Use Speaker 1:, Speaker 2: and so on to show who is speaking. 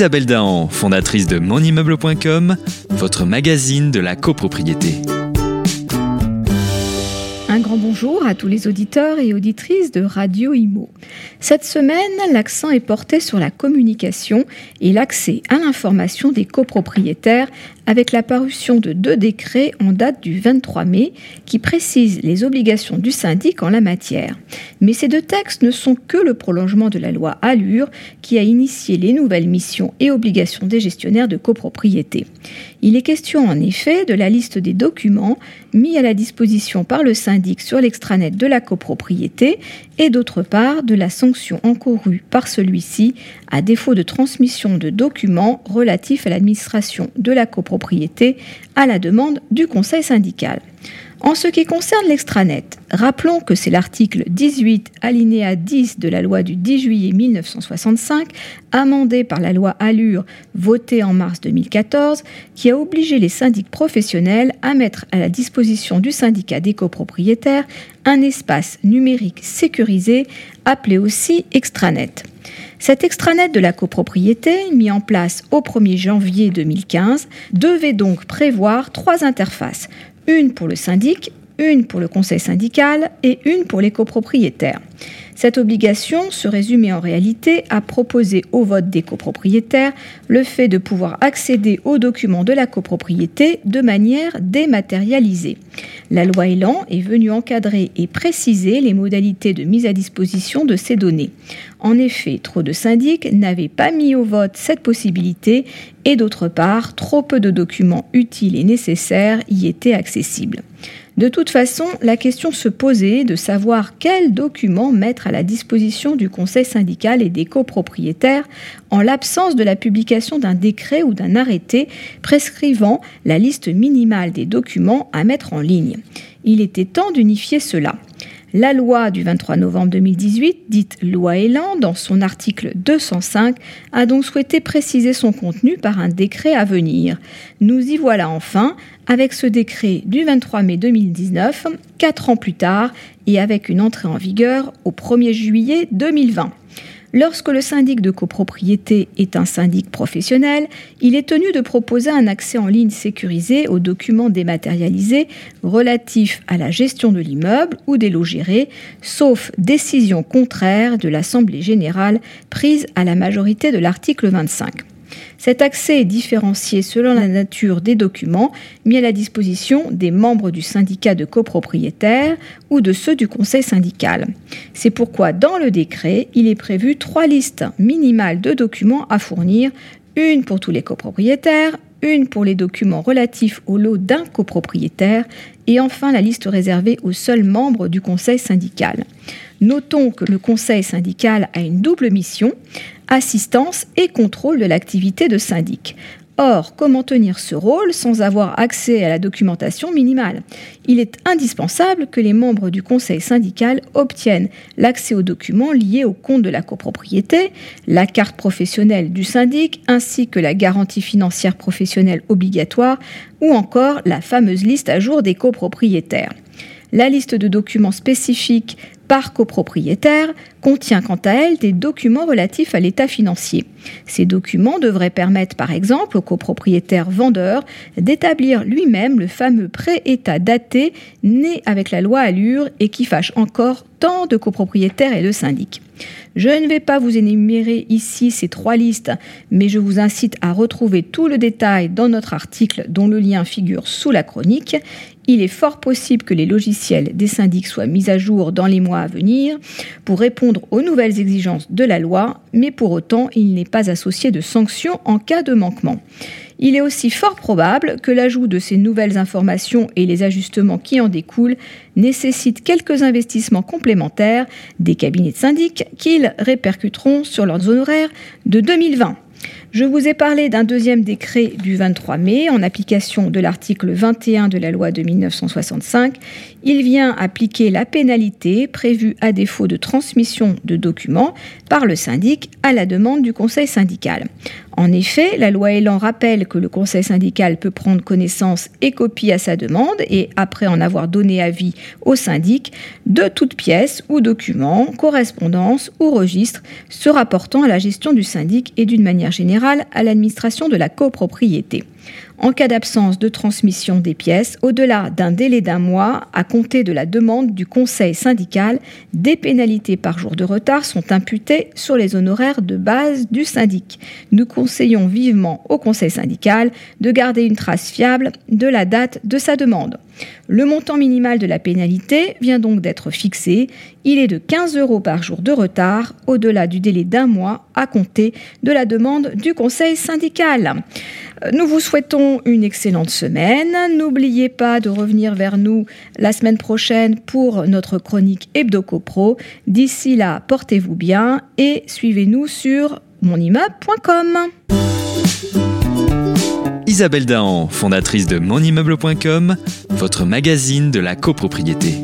Speaker 1: Isabelle Dahan, fondatrice de monimmeuble.com, votre magazine de la copropriété.
Speaker 2: Un grand bonjour à tous les auditeurs et auditrices de Radio Imo. Cette semaine, l'accent est porté sur la communication et l'accès à l'information des copropriétaires avec la parution de deux décrets en date du 23 mai qui précisent les obligations du syndic en la matière. Mais ces deux textes ne sont que le prolongement de la loi Allure qui a initié les nouvelles missions et obligations des gestionnaires de copropriété. Il est question en effet de la liste des documents mis à la disposition par le syndic sur l'extranet de la copropriété et d'autre part de la sanction encourue par celui-ci à défaut de transmission de documents relatifs à l'administration de la copropriété à la demande du conseil syndical. En ce qui concerne l'extranet, rappelons que c'est l'article 18 alinéa 10 de la loi du 10 juillet 1965, amendée par la loi Allure votée en mars 2014, qui a obligé les syndics professionnels à mettre à la disposition du syndicat des copropriétaires un espace numérique sécurisé appelé aussi extranet. Cet extranet de la copropriété, mis en place au 1er janvier 2015, devait donc prévoir trois interfaces, une pour le syndic, une pour le conseil syndical et une pour les copropriétaires. Cette obligation se résumait en réalité à proposer au vote des copropriétaires le fait de pouvoir accéder aux documents de la copropriété de manière dématérialisée. La loi Elan est venue encadrer et préciser les modalités de mise à disposition de ces données. En effet, trop de syndics n'avaient pas mis au vote cette possibilité et d'autre part, trop peu de documents utiles et nécessaires y étaient accessibles. De toute façon, la question se posait de savoir quels documents mettre à la disposition du conseil syndical et des copropriétaires en l'absence de la publication d'un décret ou d'un arrêté prescrivant la liste minimale des documents à mettre en ligne. Il était temps d'unifier cela. La loi du 23 novembre 2018, dite loi Elan, dans son article 205, a donc souhaité préciser son contenu par un décret à venir. Nous y voilà enfin avec ce décret du 23 mai 2019, quatre ans plus tard, et avec une entrée en vigueur au 1er juillet 2020. Lorsque le syndic de copropriété est un syndic professionnel, il est tenu de proposer un accès en ligne sécurisé aux documents dématérialisés relatifs à la gestion de l'immeuble ou des lots gérés, sauf décision contraire de l'Assemblée générale prise à la majorité de l'article 25. Cet accès est différencié selon la nature des documents mis à la disposition des membres du syndicat de copropriétaires ou de ceux du conseil syndical. C'est pourquoi dans le décret, il est prévu trois listes minimales de documents à fournir, une pour tous les copropriétaires, une pour les documents relatifs au lot d'un copropriétaire et enfin la liste réservée aux seuls membres du conseil syndical. Notons que le conseil syndical a une double mission, assistance et contrôle de l'activité de syndic. Or, comment tenir ce rôle sans avoir accès à la documentation minimale? Il est indispensable que les membres du conseil syndical obtiennent l'accès aux documents liés au compte de la copropriété, la carte professionnelle du syndic ainsi que la garantie financière professionnelle obligatoire ou encore la fameuse liste à jour des copropriétaires. La liste de documents spécifiques par copropriétaire contient quant à elle des documents relatifs à l'état financier. Ces documents devraient permettre par exemple au copropriétaire vendeur d'établir lui-même le fameux pré-état daté né avec la loi Allure et qui fâche encore de copropriétaires et de syndics. Je ne vais pas vous énumérer ici ces trois listes, mais je vous incite à retrouver tout le détail dans notre article dont le lien figure sous la chronique. Il est fort possible que les logiciels des syndics soient mis à jour dans les mois à venir pour répondre aux nouvelles exigences de la loi, mais pour autant, il n'est pas associé de sanctions en cas de manquement. Il est aussi fort probable que l'ajout de ces nouvelles informations et les ajustements qui en découlent nécessitent quelques investissements complémentaires des cabinets de syndic qu'ils répercuteront sur leurs honoraires de 2020. Je vous ai parlé d'un deuxième décret du 23 mai en application de l'article 21 de la loi de 1965. Il vient appliquer la pénalité prévue à défaut de transmission de documents par le syndic à la demande du conseil syndical. En effet, la loi Elan rappelle que le conseil syndical peut prendre connaissance et copie à sa demande et, après en avoir donné avis au syndic, de toute pièce ou document, correspondance ou registre se rapportant à la gestion du syndic et d'une manière générale à l'administration de la copropriété en cas d'absence de transmission des pièces, au-delà d'un délai d'un mois à compter de la demande du conseil syndical, des pénalités par jour de retard sont imputées sur les honoraires de base du syndic. Nous conseillons vivement au conseil syndical de garder une trace fiable de la date de sa demande. Le montant minimal de la pénalité vient donc d'être fixé. Il est de 15 euros par jour de retard, au-delà du délai d'un mois à compter de la demande du conseil syndical. Nous vous souhaitons une excellente semaine. N'oubliez pas de revenir vers nous la semaine prochaine pour notre chronique HebdoCopro. D'ici là, portez-vous bien et suivez-nous sur monimmeuble.com.
Speaker 1: Isabelle Dahan, fondatrice de monimmeuble.com, votre magazine de la copropriété.